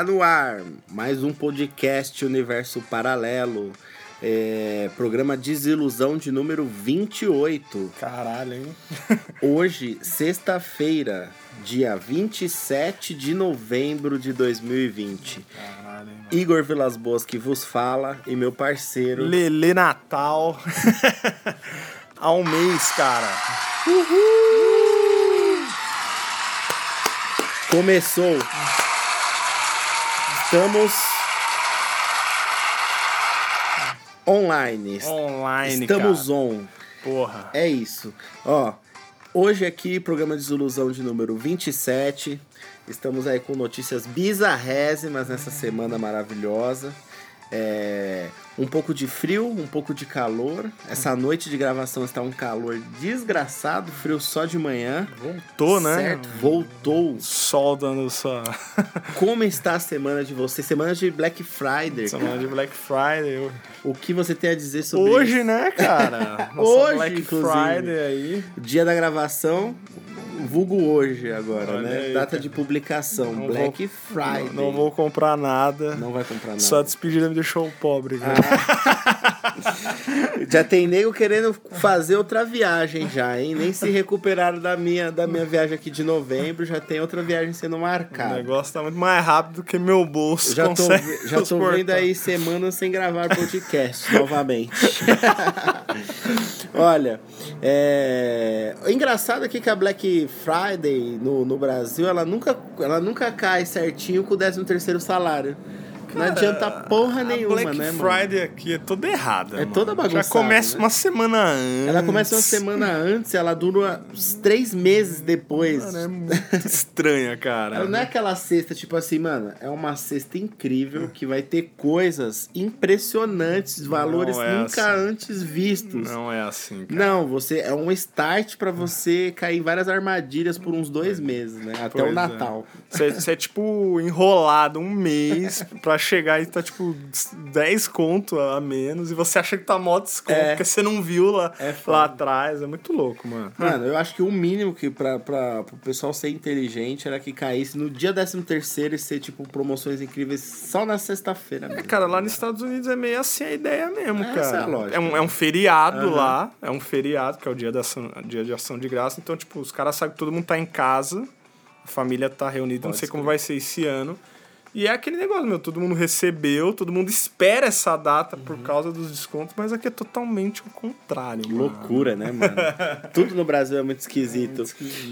Está no ar mais um podcast Universo Paralelo. É, programa Desilusão de número 28. Caralho, hein? Hoje, sexta-feira, dia 27 de novembro de 2020. Caralho, hein, mano. Igor Vilas Boas que vos fala e meu parceiro. Lele Natal. Há um mês, cara. Começou. Estamos online. Online, Estamos cara. on. Porra. É isso. Ó, hoje aqui, programa de Desilusão de número 27. Estamos aí com notícias bizarrésimas nessa semana maravilhosa. É, um pouco de frio, um pouco de calor. Essa noite de gravação está um calor desgraçado, frio só de manhã. Voltou, né? Certo? Voltou. Sol dando sua. Como está a semana de você? Semana de Black Friday. Semana de Black Friday. O que você tem a dizer sobre Hoje, isso? né, cara? Nossa Hoje, Black inclusive. Friday aí. Dia da gravação, vulgo hoje agora, Olha né? aí, Data cara. de publicação, Não Black vou- Friday. Não, não vou comprar nada. Não vai comprar nada. Só a despedida me deixou pobre, cara. Já tem nego querendo fazer outra viagem já, hein? Nem se recuperaram da minha, da minha viagem aqui de novembro, já tem outra viagem sendo O marcada. negócio tá muito mais rápido do que meu bolso Eu já tô, já tô vendo aí semanas sem gravar podcast novamente. Olha, é... o engraçado aqui é que a Black Friday no, no Brasil, ela nunca, ela nunca cai certinho com o 13 terceiro salário. Não adianta porra nenhuma, Black né, mano? Friday aqui é toda errada. É mano. toda bagunçada, Já começa né? uma semana antes. Ela começa uma semana antes, ela dura uns três meses depois. Mano, é muito estranha, cara. Ela não é aquela cesta, tipo assim, mano, é uma cesta incrível que vai ter coisas impressionantes, valores é nunca assim. antes vistos. Não é assim, cara. Não, você é um start pra você cair em várias armadilhas por uns dois meses, né? Até Pois o é. Natal. Você, você é, tipo, enrolado um mês pra chegar e tá, tipo, 10 conto a menos e você acha que tá mó desconto É. porque você não viu lá, É lá atrás. É muito louco, mano. Mano, eu acho que o mínimo que pra, pra, pro pessoal ser inteligente era que caísse no dia 13 terceiro e ser, tipo, promoções incríveis só na sexta-feira. É, mesmo. cara, lá nos Estados Unidos é meio assim a ideia mesmo, Essa cara. é a lógica. um, é um feriado Aham. lá, é um feriado, que é o dia, da ação, dia de ação de graça. Então, tipo, os caras sabem que todo mundo tá em casa, a família tá reunida, não Pode sei como vai ser esse ano. E é aquele negócio, meu, todo mundo recebeu, todo mundo espera essa data por Uhum. causa dos descontos, mas aqui é totalmente o contrário, mano. Loucura, né, mano? Tudo no Brasil é muito esquisito.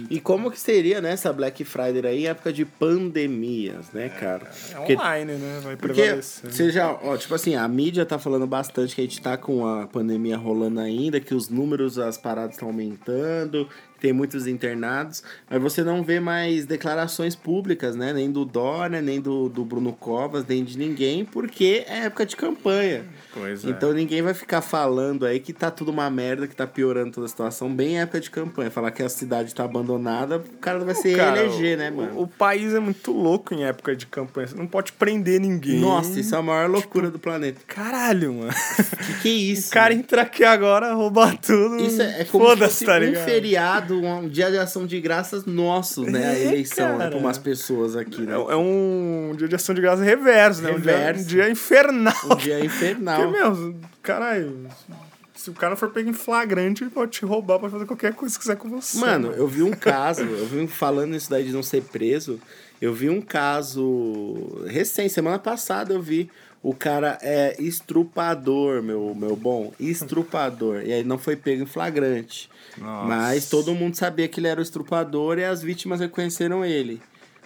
E como que seria, né, essa Black Friday aí em época de pandemias, né, cara? É Porque, online, né? Vai porque prevalecer. você já, ó, tipo assim, a mídia tá falando bastante que a gente tá com a pandemia rolando ainda, que os números, as paradas estão aumentando, tem muitos internados, mas você não vê mais declarações públicas, né, nem do Dória, nem do, do Bruno Covas, nem de ninguém, porque é época de campanha. Pois é. Então ninguém vai ficar falando aí que tá tudo uma merda, que tá piorando toda a situação, bem em época de campanha. Falar que a cidade tá abandonada, o cara vai se Cara, eleger, o- né, mano? O, o país é muito louco em época de campanha. Você não pode prender ninguém. Nossa, isso é a maior loucura do planeta. Caralho, mano. Que que é isso? O cara entra aqui agora, roubar tudo. Isso é, é como se fosse tá um feriado, um, um dia de ação de graças nosso, né? A É, eleição, né? Pra umas pessoas aqui, né? É, é um dia de ação de graça reverso, né? Um dia, Reverso. um dia infernal. Um dia infernal. Porque, meu, caralho, se o cara for pego em flagrante, ele pode te roubar, pode fazer qualquer coisa que quiser com você. Mano, eu vi um caso, eu vi falando isso daí de não ser preso, eu vi um caso recente, semana passada eu vi. O cara é estrupador, meu, meu bom. Estrupador. E aí não foi pego em flagrante. Nossa. Mas todo mundo sabia que ele era o estrupador e as vítimas reconheceram ele.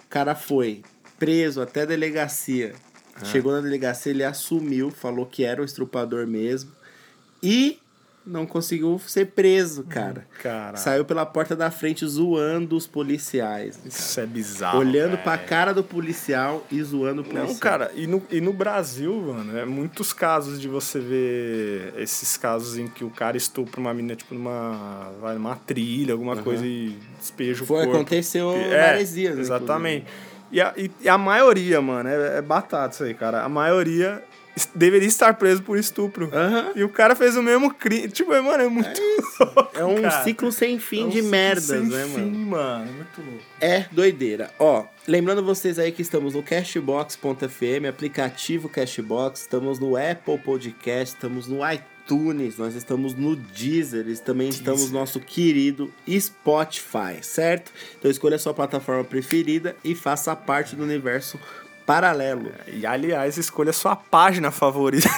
O cara foi preso até a delegacia. Chegou na delegacia, ele assumiu, falou que era o estrupador mesmo. E não conseguiu ser preso, cara. Cara, Saiu pela porta da frente zoando os policiais. isso é bizarro. Olhando velho. pra cara do policial e zoando o policial. Não, cara, e no, e no Brasil, mano, é muitos casos de você ver esses casos em que o cara estupra uma menina, tipo, numa, vai, numa trilha, alguma coisa e despeja o Foi, corpo. aconteceu É, várias dias. né, Exatamente. E a, e, e a maioria, mano, é, é batata isso aí, cara. A maioria deveria estar preso por estupro. E o cara fez o mesmo crime. Tipo, mano, é muito louco. É um cara. ciclo sem fim É um de merdas, sem né, fim, mano? mano. É muito louco. É doideira. Ó, lembrando vocês aí que estamos no Cashbox.fm, aplicativo Cashbox, estamos no Apple Podcast, estamos no iTunes, nós estamos no Deezer, e também estamos no nosso querido Spotify, certo? Então escolha a sua plataforma preferida e faça parte do universo paralelo. E aliás, escolha a sua página favorita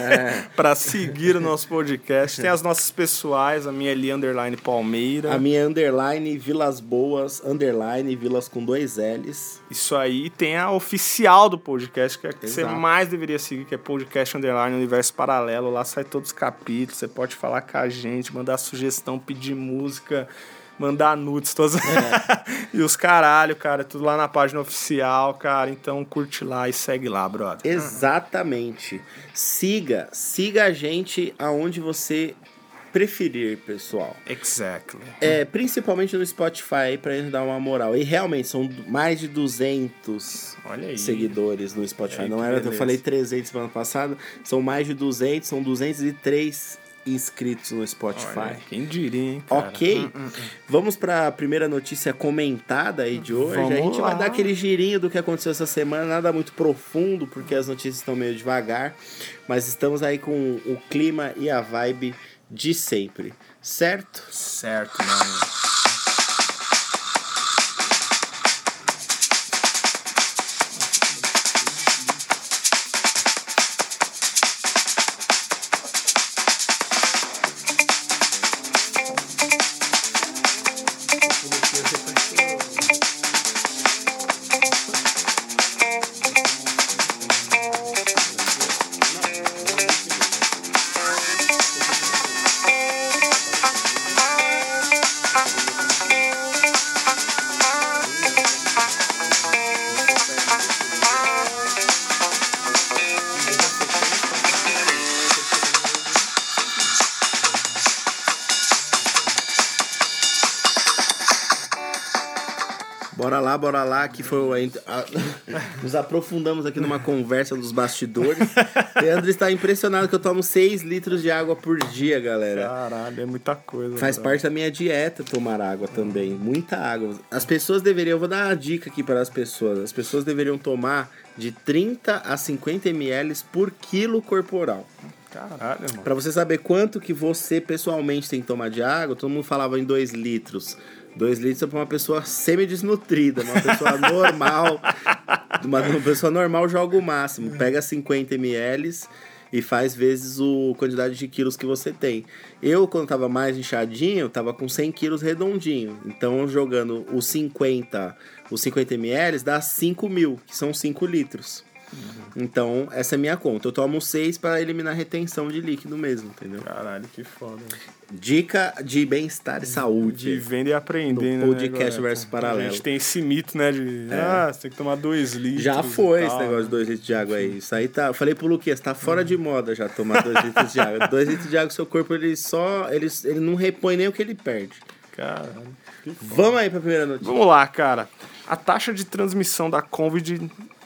É. pra seguir o nosso podcast. Tem as nossas pessoais, a minha ali, underline Palmeira. A minha underline Vilas Boas, underline Vilas com dois L's. Isso aí tem a oficial do podcast, que é a que você mais deveria seguir, que é podcast underline Universo Paralelo. Lá sai todos os capítulos, você pode falar com a gente, mandar sugestão, pedir música, mandar nudes, todas... É. e os caralho, cara, tudo lá na página oficial, cara. Então curte lá e segue lá, brother. Exatamente. Siga, siga a gente aonde você preferir, pessoal. Exactly. É, principalmente no Spotify para gente dar uma moral. E realmente são mais de 200 Olha aí. seguidores no Spotify. É, Não era, eu beleza. falei 300 semana passada, são mais de 200, são 203 inscritos no Spotify. Olha, quem diria, hein, cara? Ok? Vamos para a primeira notícia comentada aí de hoje. Vamos a gente vai lá. dar aquele girinho do que aconteceu essa semana, nada muito profundo, porque as notícias estão meio devagar, mas estamos aí com o clima e a vibe de sempre, certo? Certo, mano. Bora lá, bora lá, que foi o- a, a- nos aprofundamos aqui numa conversa dos bastidores. Leandro está impressionado que eu tomo 6 litros de água por dia, galera. Caralho, é muita coisa. Faz brother. parte da minha dieta tomar água também. Muita água. As pessoas deveriam, eu vou dar uma dica aqui para as pessoas. As pessoas deveriam tomar de 30 a 50 ml por quilo corporal. Caralho, mano. Para você saber quanto que você pessoalmente tem que tomar de água, todo mundo falava em 2 litros. 2 litros é para uma pessoa semi-desnutrida, uma pessoa normal. Uma, uma pessoa normal joga o máximo. Pega 50 ml e faz vezes o quantidade de quilos que você tem. Eu, quando tava mais inchadinho, tava com 100 quilos redondinho. Então, jogando os 50, os 50 ml dá 5 mil, que são 5 litros. Então, essa é minha conta. Eu tomo 6 para eliminar a retenção de líquido mesmo, entendeu? Caralho, que foda. Dica de bem-estar e saúde. De e aprender, No né? podcast galera? versus paralelo. A gente tem esse mito, né? De, ah, você tem que tomar dois litros. Já foi e esse tal, negócio de 2 litros de água aí. Isso aí tá. Eu falei pro Luquinhas, tá fora de moda já tomar 2 litros de água. 2 litros de água, seu corpo ele só. Ele, ele não repõe nem o que ele perde. Foda. Vamos aí pra primeira notícia. Vamos lá, cara. A taxa de transmissão da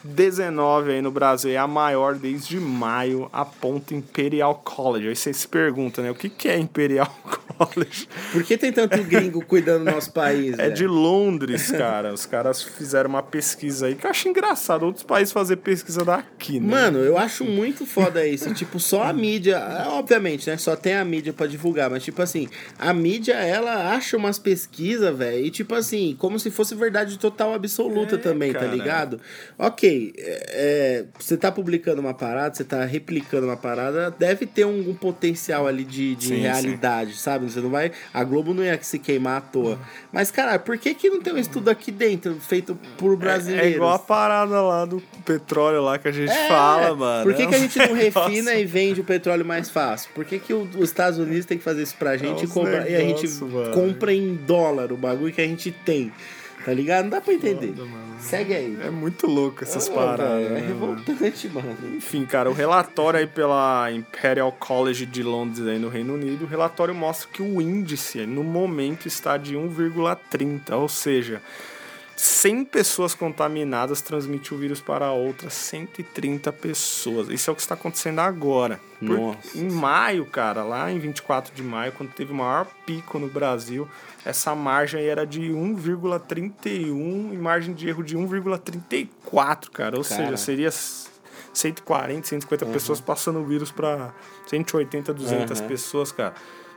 Covid-19 aí no Brasil é a maior desde maio, aponta Imperial College. Aí você se pergunta, né? O que, que é Imperial College? Por que tem tanto gringo cuidando do nosso país? É velho? de Londres, cara. Os caras fizeram uma pesquisa aí que eu acho engraçado outros países fazer pesquisa daqui, né? Mano, eu acho muito foda isso. tipo, só a mídia. é, Obviamente, né? Só tem a mídia pra divulgar. Mas, tipo assim, a mídia, ela acha umas pesquisas, velho. E, tipo assim, como se fosse verdade total absoluta É, também, tá cara. ligado? Ok, é, é, você tá publicando uma parada, você tá replicando uma parada, deve ter um, um potencial ali de, de Sim, realidade, sabe? Você não vai. A Globo não ia se queimar à toa. Mas, cara, por que, que não tem um estudo aqui dentro feito por É, brasileiros? é igual a parada lá do petróleo lá que a gente É, fala, mano. Por que, É que a gente não refina negócio- e vende o petróleo mais fácil? Por que, que o- os Estados Unidos tem que fazer isso pra gente e, compra- e a gente negócio, mano. compra em dólar o bagulho que a gente tem? Tá ligado? Não dá pra entender. Foda. Segue aí. É muito louco essas Ô, paradas. É né, mano? revoltante, mano. Enfim, cara, o relatório aí pela Imperial College de Londres aí no Reino Unido, o relatório mostra que o índice no momento está de 1,30, ou seja, 100 pessoas contaminadas transmitem o vírus para outras 130 pessoas. Isso é o que está acontecendo agora. Nossa. em maio, cara, lá em 24 de maio, quando teve o maior pico no Brasil, essa margem aí era de 1,31 e margem de erro de 1,34, cara. Ou Cara. seja, seria 140, 150 pessoas passando o vírus para 180, 200 Uhum. pessoas, cara.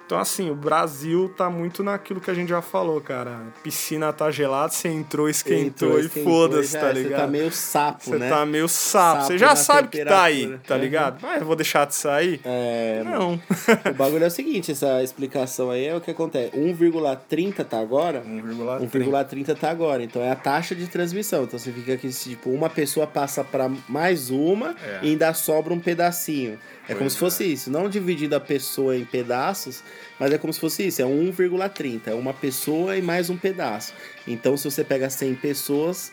Então, assim, o Brasil tá muito naquilo que a gente já falou, cara. Piscina tá gelada, você entrou, esquentou, e esquentou, foda-se, tá é, ligado? Você tá meio sapo, Você né? tá meio sapo. Sapo Você já sabe que tá aí, tá ligado? Mas eu vou deixar de sair? É, Não. o bagulho é o seguinte, essa explicação aí é o que acontece. 1,30 tá agora? 1,30. 1,30 tá agora. Então é a taxa de transmissão. Então significa que tipo, uma pessoa passa para mais uma É. e ainda sobra um pedacinho. É como Pois se fosse isso, não dividindo a pessoa em pedaços, mas é como se fosse isso, é 1,30, é uma pessoa e mais um pedaço. Então se você pega 100 pessoas,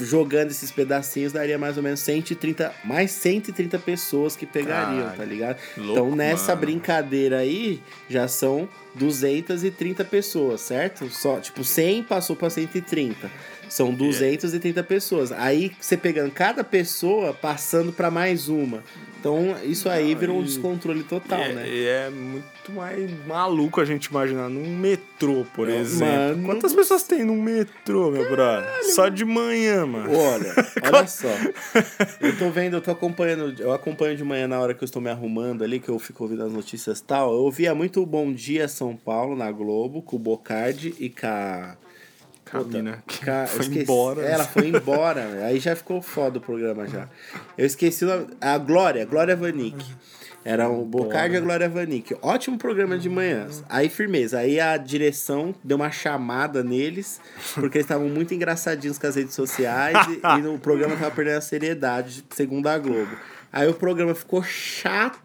jogando esses pedacinhos daria mais ou menos 130, mais 130 pessoas que pegariam, Caralho. tá ligado? Louco, então nessa mano. brincadeira aí já são 230 pessoas, certo? Só, tipo, 100 passou para 130. São 230 pessoas. Aí você pegando cada pessoa passando para mais uma. Então isso aí Não, virou um descontrole total, é, né? é muito mais maluco a gente imaginar num metrô, por É, exemplo. mano. Quantas pessoas tem num metrô, meu brother? Só de manhã, mano. Olha, olha só. Eu tô vendo, eu tô acompanhando, eu acompanho de manhã na hora que eu estou me arrumando ali, que eu fico ouvindo as notícias e tal. Eu ouvia muito Bom Dia São Paulo na Globo, com o Bocardi e com a. Camina, Ca- foi esqueci- embora. Ela foi embora, aí já ficou foda o programa já. Eu esqueci o nome. A Glória, Glória Vanik. Era o Bocardi e a Glória Vanik. Ótimo programa de manhã. Aí, firmeza. Aí a direção deu uma chamada neles, porque eles estavam muito engraçadinhos com as redes sociais e, e o programa tava perdendo a seriedade, segundo a Globo. Aí o programa ficou chato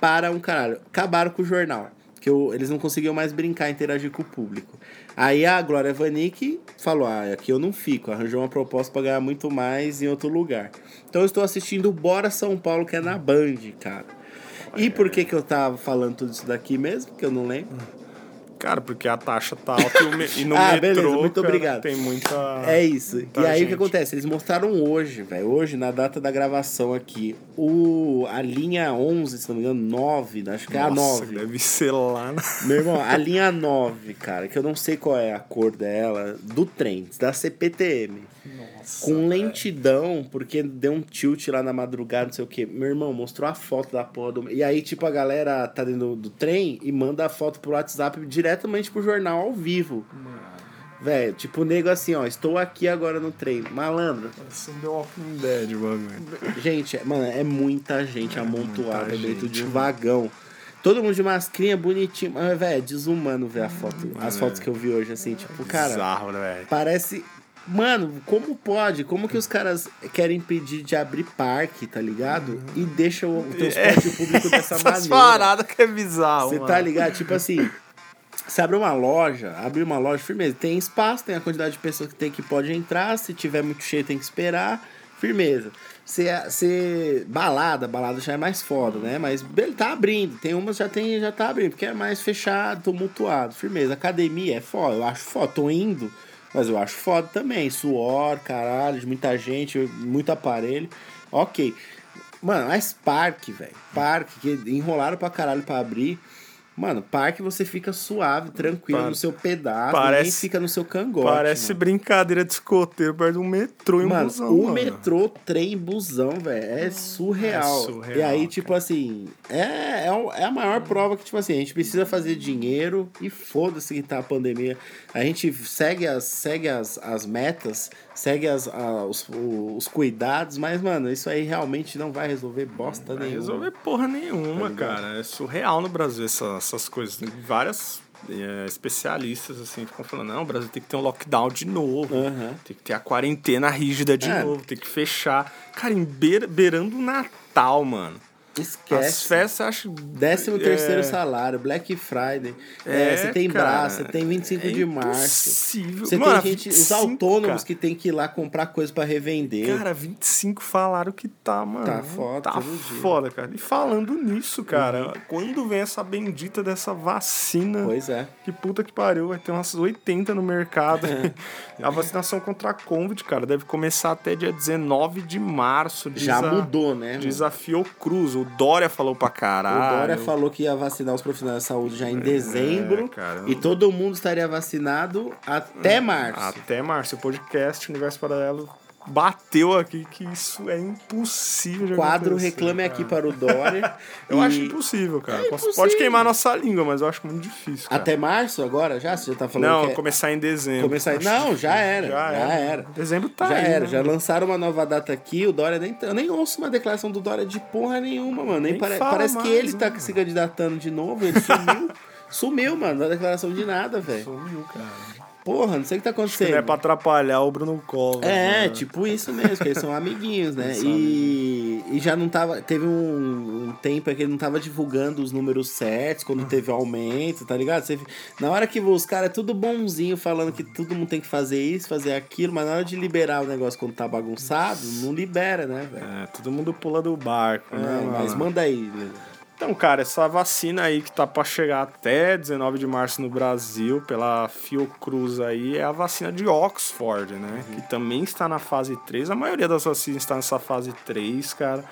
para um caralho. Acabaram com o jornal. Que eu- eles não conseguiam mais brincar, interagir com o público. Aí a Glória Vanik falou: Ah, aqui eu não fico. Arranjou uma proposta pra ganhar muito mais em outro lugar. Então eu estou assistindo Bora São Paulo, que é na Band, cara. E por que que eu tava falando tudo isso daqui mesmo? Que eu não lembro. Cara, porque a taxa tá alta e, o me- e no Ah, metrô, beleza, muito cara, obrigado. tem muita... É isso. Tá, e aí o gente. que acontece? Eles mostraram hoje, velho. Hoje, na data da gravação aqui, o, a linha 11, se não me engano, 9, acho que é a Nossa, 9. deve ser lá na... Meu irmão, a linha 9, cara, que eu não sei qual é a cor dela, do trem, da CPTM. Nossa, Com lentidão, porque deu um tilt lá na madrugada, não sei o que. Meu irmão mostrou a foto da porra do. E aí, tipo, a galera tá dentro do, do trem e manda a foto pro WhatsApp diretamente pro jornal ao vivo. Velho, tipo, o nego assim, ó, estou aqui agora no trem. Malandro. Isso deu Walking Dead, bagulho. Gente, é- mano, é muita gente amontoada muita dentro gente, de um mano. vagão. Todo mundo de mascrinha, bonitinho. Mas, velho, é desumano ver a foto. As É. fotos que eu vi hoje, assim, tipo, cara. Bizarro, né, velho? Parece. Mano, como pode? Como que os caras querem impedir de abrir parque, tá ligado? E deixam o transporte público dessa maneira. paradas que é bizarro, Você tá ligado? Tipo assim, você abre uma loja, abre uma loja, firmeza. Tem espaço, tem a quantidade de pessoas que tem que pode entrar. Se tiver muito cheio, tem que esperar. Firmeza. Você, você, balada, balada já é mais foda, né? Mas ele tá abrindo. Tem umas já tem, já tá abrindo, porque é mais fechado, tumultuado. Firmeza. Academia é foda, eu acho foda. Tô indo, mas eu acho foda também. Suor, caralho, de muita gente, muito aparelho. Ok. Mano, mas parque, velho. Parque, que enrolaram pra caralho pra abrir. Mano, parque você fica suave, tranquilo no seu pedaço, parece- ninguém fica no seu cangote. Parece mano. brincadeira de escoteiro perto de um metrô e um Mano, busão, o mano. metrô, trem, busão, velho, é surreal. É surreal, E aí, tipo assim, é, é, é a maior prova que, tipo assim, a gente precisa fazer dinheiro e foda-se que tá a pandemia. A gente segue as, segue as, as metas, segue as, a- os, os cuidados, mas, mano, isso aí realmente não vai resolver bosta Não vai nenhuma. resolver porra nenhuma, Tá cara. É surreal no Brasil essa- essas coisas. Várias é, especialistas, assim, ficam falando, não, o Brasil tem que ter um lockdown de novo. Aham. Tem que ter a quarentena rígida de É. novo, tem que fechar. Cara, em beira, beirando o Natal, mano. Esquece. As festas, acho. Décimo terceiro é, salário, Black Friday. É, É, você tem cara, você tem 25 é de março. impossível. Você Mano, tem gente, os 25, autônomos cara. que tem que ir lá comprar coisa pra revender. Cara, 25 falaram que tá, mano. Tá foda Tá dia. Uhum. foda, cara. E falando nisso, cara, quando vem essa bendita dessa vacina. Pois é. Que puta que pariu, vai ter umas 80 no mercado. É. a vacinação contra a Covid, cara, deve começar até dia 19 de março. Já mudou, né? Diz a Fiocruz. O Dória falou pra O caralho. Dória falou que ia vacinar os profissionais de saúde já em dezembro. É. E todo mundo estaria vacinado até março. Até março. O podcast Universo Paralelo bateu aqui que isso é impossível Quadro acontecer, reclame cara. aqui para o Dória. Eu E acho impossível, cara. É impossível. Pode queimar nossa língua, mas eu acho muito difícil. Cara. Até março agora já? Você já tá falando Não, que é... começar em dezembro. começar... Não, já era. Já, era. Dezembro tá já aí. era, né? já lançaram uma nova data aqui, o Dória nem. Eu nem ouço uma declaração do Dória de porra nenhuma, mano. Nem Nem pare- Parece que mais, ele né? tá se candidatando de novo, ele sumiu. sumiu, mano, não dá declaração de nada, velho. Sumiu, cara. Porra, não sei o que tá acontecendo. não é pra atrapalhar o Bruno Covas. É, né? tipo isso mesmo, que eles são amiguinhos, né? E, e já não tava. Teve um, um tempo que ele não tava divulgando os números certos, quando Uhum. teve o aumento, tá ligado? Você, na hora que os caras é tudo bonzinho, falando que todo mundo tem que fazer isso, fazer aquilo, mas na hora de liberar o negócio quando tá bagunçado, não libera, né, velho? É, todo mundo pula do barco, É, né? mas mano? manda aí, Lele. Então, cara, essa vacina aí que tá pra chegar até 19 de março no Brasil, pela Fiocruz aí, é a vacina de Oxford, né? Uhum. Que também está na fase 3. A maioria das vacinas está nessa fase 3, cara.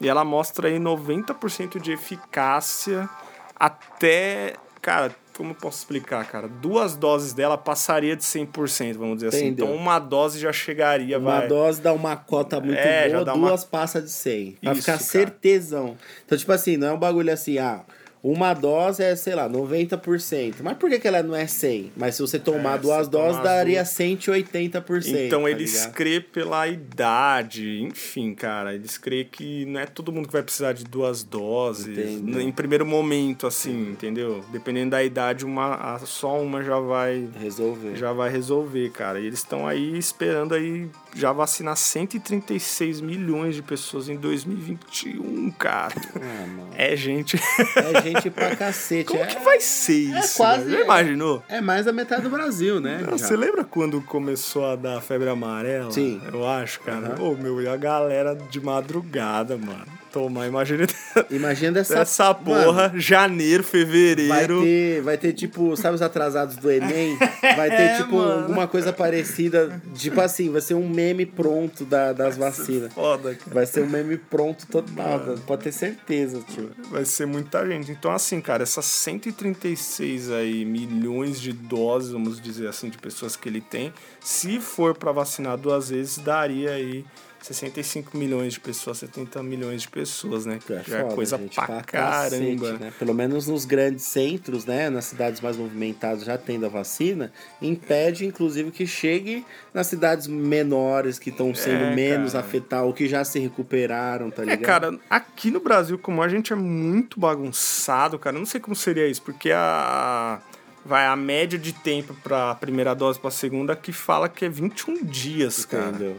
E ela mostra aí 90% de eficácia até. Cara, como eu posso explicar, cara? Duas doses dela passaria de 100%, vamos dizer assim. Entendeu. Então, uma dose já chegaria, Uma vai. dose dá uma cota muito É, já boa, dá uma- duas passa de 100. Pra Isso, ficar cara. certezão. Então, tipo assim, não é um bagulho assim, ah, uma dose é, sei lá, 90%. Mas por que, que ela não é 100? Mas se você tomar É, duas se tomar doses, as daria duas. 180%. Então tá eles ligado? crê pela idade, enfim, cara, eles crê que não é todo mundo que vai precisar de duas doses. Entendo. Em primeiro momento, assim, entendeu? Dependendo da idade, uma, só uma já vai Resolver. já vai resolver, cara. E eles estão aí esperando aí já vacinar 136 milhões de pessoas em 2021, cara. Ah, mano. É gente. É gente pra cacete. Como é, que vai ser isso? quase- velho? Já imaginou? é mais da metade do Brasil, né? Já. Você lembra quando começou a dar febre amarela? Sim. Eu acho, cara. Ô, meu, e a galera de madrugada, mano. Tomar, imagina Imagina essa, essa porra, Mano, janeiro, Vai fevereiro. ter, vai ter, tipo, sabe os atrasados do Enem? Vai ter, É, tipo, mano. alguma coisa parecida. Tipo assim, vai ser um meme pronto da, das vacinas. Foda, cara. Vai ser um meme pronto total, velho. pode ter certeza, tio. Vai ser muita gente. Então, assim, cara, essas 136 aí milhões de doses, vamos dizer assim, de pessoas que ele tem, se for pra vacinar duas vezes, daria aí 65 milhões de pessoas, 70 milhões de pessoas, né? Que já é foda, coisa gente, pra, cacete, caramba. né? Pelo menos nos grandes centros, né? Nas cidades mais movimentadas já tendo a vacina, impede, inclusive, que chegue nas cidades menores que estão sendo É, menos afetadas, ou que já se recuperaram, tá É, ligado? cara, aqui no Brasil, como a gente é muito bagunçado, cara, eu não sei como seria isso, porque a vai a média de tempo pra primeira dose pra segunda que fala que é 21 dias, cara.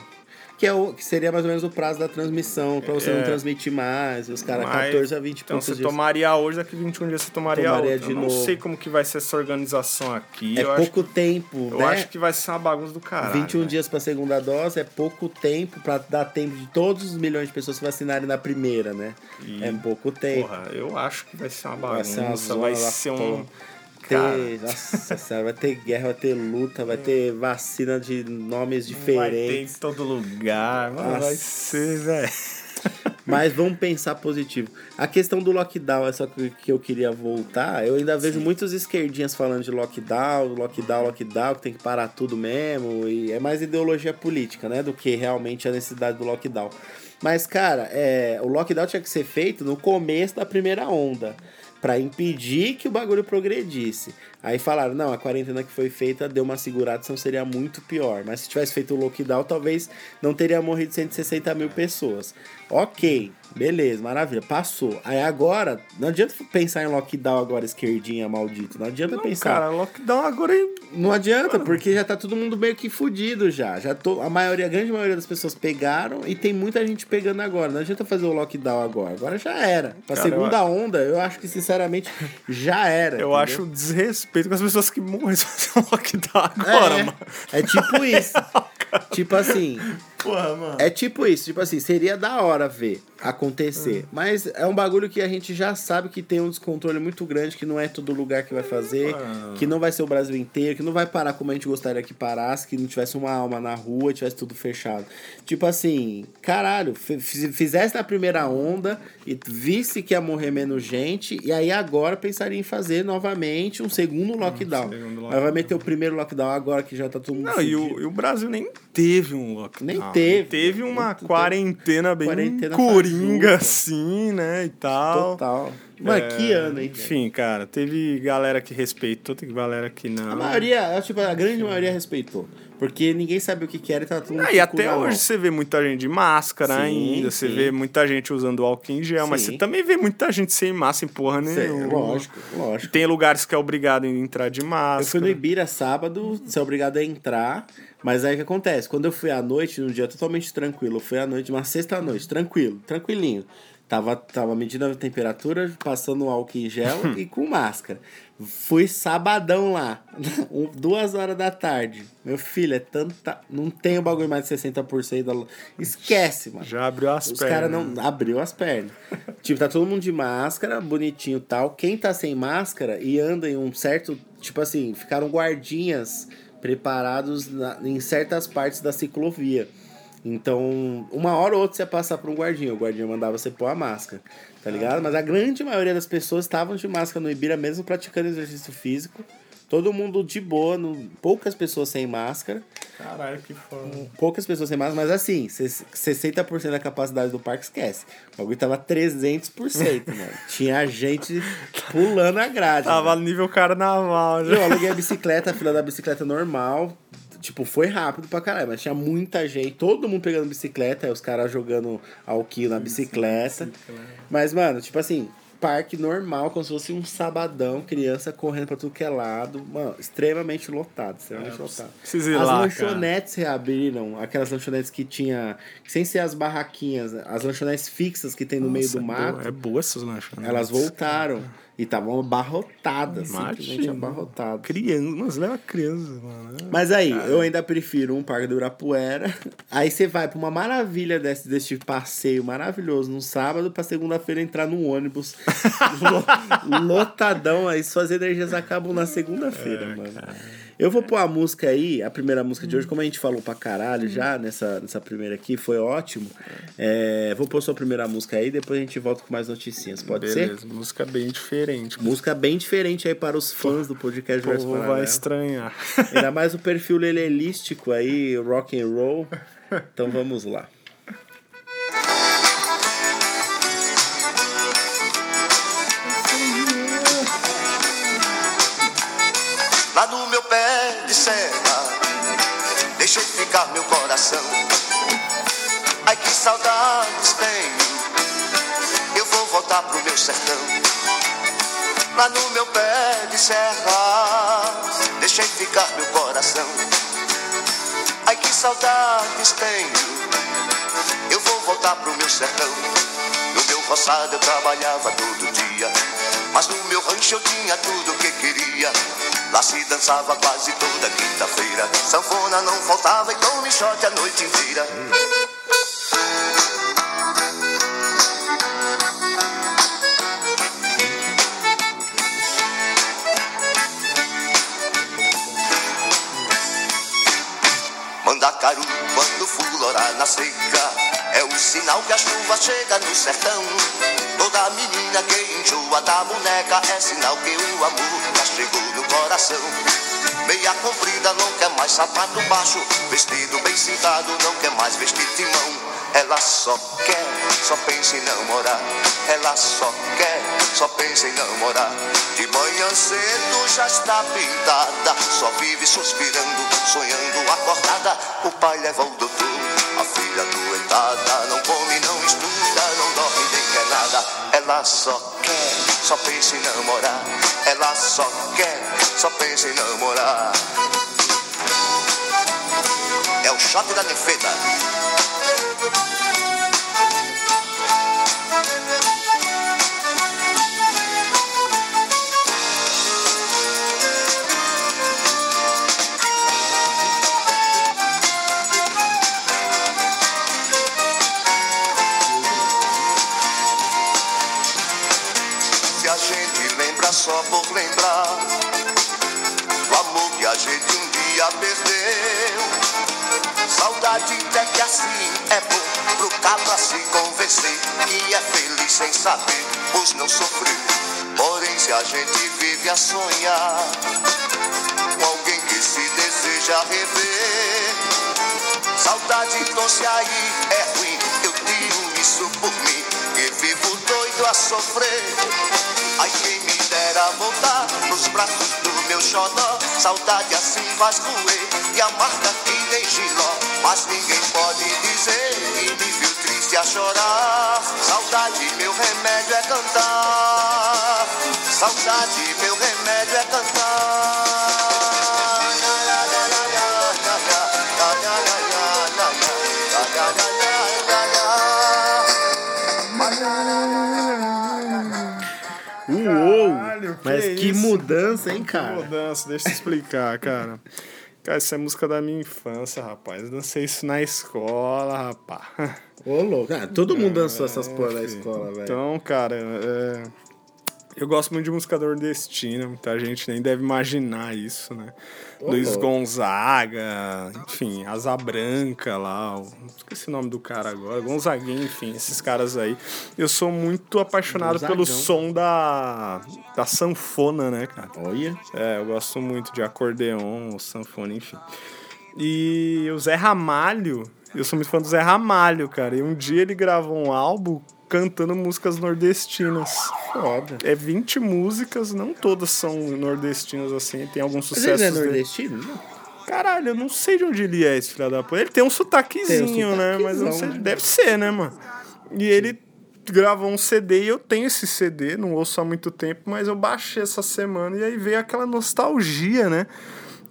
Que, é o, que seria mais ou menos o prazo da transmissão, pra você É. não transmitir mais. Os caras, Mas, 14 a 20 e Então você dias. tomaria hoje, daqui 21 dias você tomaria, Tomaria outra. de eu não novo. sei como que vai ser essa organização aqui. É eu pouco acho, tempo, eu né? acho que vai ser uma bagunça do caralho. 21 velho. dias pra segunda dose é pouco tempo pra dar tempo de todos os milhões de pessoas se vacinarem na primeira, né? E, É pouco tempo. Porra, eu acho que vai ser uma Vai ser bagunça, vai ser um... fora. Cara, Ter, nossa senhora, vai ter guerra, vai ter luta, vai ter vacina de nomes vai ter em diferentes. todo lugar, mano, vai ser, velho. Mas vamos pensar positivo. A questão do lockdown é só que eu queria voltar. Eu ainda vejo muitos esquerdinhas falando de lockdown, lockdown, lockdown, que tem que parar tudo mesmo. E é mais ideologia política, né? Do que realmente a necessidade do lockdown. Mas, cara, é, o lockdown tinha que ser feito no começo da primeira onda. Pra impedir que o bagulho progredisse. Aí falaram, não, a quarentena que foi feita deu uma segurada, senão seria muito pior. Mas se tivesse feito o lockdown, talvez não teria morrido 160 mil pessoas. Ok, beleza, maravilha, passou. Aí agora, não adianta pensar em lockdown agora, esquerdinha, maldito. Não adianta Não, pensar. cara, lockdown agora é Não adianta, porque já tá todo mundo meio que fudido já. Já tô, a maioria, a grande maioria das pessoas pegaram e tem muita gente pegando agora. Não adianta fazer o lockdown agora. Agora já era. Pra Cara, segunda eu- onda, eu acho que sinceramente já era. Eu entendeu? acho desrespeito com as pessoas que morrem se fazer um lockdown agora, é, mano. é tipo isso. tipo assim, Porra, mano. é tipo isso, tipo assim, seria da hora ver acontecer. Mas é um bagulho que a gente já sabe que tem um descontrole muito grande, que não é todo lugar que vai fazer, que não vai ser o Brasil inteiro, que não vai parar como a gente gostaria que parasse, que não tivesse uma alma na rua, tivesse tudo fechado. Tipo assim, caralho, fi- fi- fizesse na primeira onda e visse que ia morrer menos gente, e aí agora pensaria em fazer novamente um segundo lockdown. segundo Mas vai meter o primeiro lockdown agora que já tá todo mundo Não, e o, e o Brasil nem teve um lockdown. Nem teve. Teve uma quarentena bem Quarentena coringa, assim, né, e tal. Total. Mano, É, que ano, hein? Enfim, cara, teve galera que respeitou, teve galera que não. A maioria, tipo, a grande maioria respeitou. Porque ninguém sabia o que, que era e tava mundo Ah, e até hoje mão. você vê muita gente de máscara Sim, ainda, você sim. vê muita gente usando álcool em gel, mas Sim. você também vê muita gente sem máscara em porra nenhuma. Lógico, lógico. Tem lugares que é obrigado a entrar de Eu fui máscara. no Ibira sábado, você é obrigado a entrar. Mas aí o que acontece? Quando eu fui à noite, num dia totalmente tranquilo, eu fui à noite, uma sexta-noite, tranquilo, tranquilinho. Tava, tava medindo a temperatura, passando álcool em gel e com máscara. Fui sabadão lá, duas horas da tarde. Meu filho, é tanta. Não tem o bagulho mais de 60% da. Esquece, mano. Já abriu as Os pernas. caras não. Abriu as pernas. tipo, tá todo mundo de máscara, bonitinho e tal. Quem tá sem máscara e anda em um certo. Tipo assim, ficaram guardinhas preparados na- em certas partes da ciclovia. Então, uma hora ou outra você ia passar por um guardinha. O guardinha mandava você pôr a máscara, tá ligado? Mas a grande maioria das pessoas estavam de máscara no Ibira, mesmo praticando exercício físico. Todo mundo de boa, no- poucas pessoas sem máscara. Caralho, que foda. Poucas pessoas sem máscara, mas assim, ses- 60% da capacidade do parque esquece. O bagulho tava 300%, mano. Tinha gente pulando a grade. Tava mano. no nível carnaval já. Eu aluguei a bicicleta, a fila da bicicleta normal. Tipo, foi rápido pra caralho, mas tinha muita gente, todo mundo pegando bicicleta, aí os caras jogando alquilo na bicicleta. Mas, mano, tipo assim, parque normal, como se fosse um sabadão, criança correndo pra tudo que é lado. Mano, extremamente lotado, extremamente lotado. Precisa ir As lá, lanchonetes reabriram, aquelas lanchonetes que tinha, sem ser as barraquinhas, as lanchonetes fixas que tem no meio do Nossa, é mato. boa- É boa essas lanchonetes. Elas voltaram. E estavam abarrotadas, simplesmente Imagina. abarrotadas. Criança, mas leva criança, mano. Mas aí, eu ainda prefiro um parque do Ibirapuera. Aí você vai pra uma maravilha desse, desse passeio maravilhoso no sábado, pra segunda-feira entrar num ônibus lo- lotadão. Aí suas energias acabam na segunda-feira, mano. Eu vou pôr a música aí, a primeira música de hoje, como a gente falou pra caralho já nessa, nessa primeira aqui, foi ótimo. É, vou pôr sua primeira música aí, depois a gente volta com mais noticinhas. Pode ser? Beleza, música bem diferente. Música bem diferente aí para os fãs do podcast O povo vai estranhar. Ainda mais o perfil lelelístico aí, rock and roll. Então vamos lá serra. Deixei ficar meu coração. Ai que saudades tenho. Eu vou voltar pro meu sertão. Lá no meu pé de serra. Deixei ficar meu coração. Ai que saudades tenho. Eu vou voltar pro meu sertão. No meu roçado eu trabalhava todo dia. Mas no meu rancho eu tinha tudo o que queria. Lá se dançava quase toda quinta-feira. Sanfona não faltava e Tom Michote a noite inteira. Mandacaru, quando florar na seca, é o sinal que a chuva chega no sertão. Toda menina que enjoa da boneca é sinal que o amor já chegou no coração. Meia comprida não quer mais sapato baixo, vestido bem cintado não quer mais vestir timão. Ela só quer, só pensa em namorar. Ela só quer, só pensa em namorar. De manhã cedo já está pintada, só vive suspirando, sonhando acordada. O pai leva o doutor, a filha doentada, não come, não estuda, não dorme nada. Ela só quer, só pensa em namorar. Ela só quer, só pensa em namorar. É o shot da nefeta. Saudade é que assim é bom pro cabra se convencer que é feliz sem saber, pois não sofreu. Porém, se a gente vive a sonhar com alguém que se deseja rever, saudade então se aí é ruim. Eu digo isso por mim, que vivo doido a sofrer. Ai, quem me dera voltar nos braços do meu xodó. Saudade assim faz roer e amarga que nem giló. Mas ninguém pode dizer que me viu triste a chorar. Saudade, meu remédio é cantar. Saudade, meu remédio é cantar. Mas que, isso? mudança, hein, Que cara? mudança, deixa eu explicar, cara. Cara, isso é música da minha infância, rapaz. Eu dancei isso na escola, rapaz. Ô, louco. Ah, todo mundo dançou essas porra na escola, velho. Então, cara, é, eu gosto muito de música nordestina. Muita gente nem deve imaginar isso, né? Ô, Luiz. Gonzaga, enfim, Asa Branca lá. o- Esqueci o nome do cara agora. Gonzaguinha, enfim, esses caras aí. Eu sou muito apaixonado pelo Gonzagão. som da, da sanfona, né, cara? Olha. É, eu gosto muito de acordeon, sanfona, enfim. E o Zé Ramalho, eu sou muito fã do Zé Ramalho, cara. E um dia ele gravou um álbum cantando músicas nordestinas. Foda. É 20 músicas, não todas são nordestinas assim, tem alguns Mas ele não é sucessos. dele. nordestino? Não. Caralho, eu não sei de onde ele é, esse filho da puta. Ele tem um sotaquezinho, Tem um né? Mas eu não sei. né? Deve ser, né, mano? E ele gravou um CD e eu tenho esse CD, não ouço há muito tempo, mas eu baixei essa semana e aí veio aquela nostalgia, né?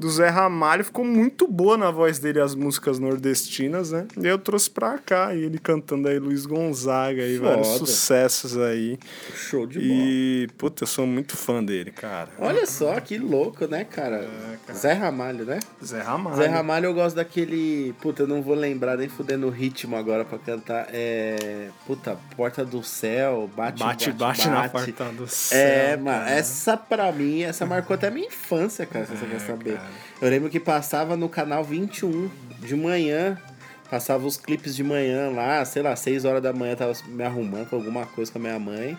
Do Zé Ramalho, ficou muito boa na voz dele as músicas nordestinas, né? E eu trouxe pra cá, e ele cantando aí Luiz Gonzaga e vários sucessos aí. Show de bola. E, puta, eu sou muito fã dele, cara. Olha só, que louco, né, cara? Zé Ramalho, né? Zé Ramalho. Zé Ramalho eu gosto daquele. Puta, eu não vou lembrar nem fudendo o ritmo agora pra cantar. É. Puta, Porta do Céu, bate, Bate, bate, na porta do céu. É, mano, cara. essa pra mim, essa marcou até minha infância, cara, se você quer saber. cara. Eu lembro que passava no canal 21 de manhã, passava os clipes de manhã lá, sei lá, 6 horas da manhã, tava me arrumando com alguma coisa com a minha mãe.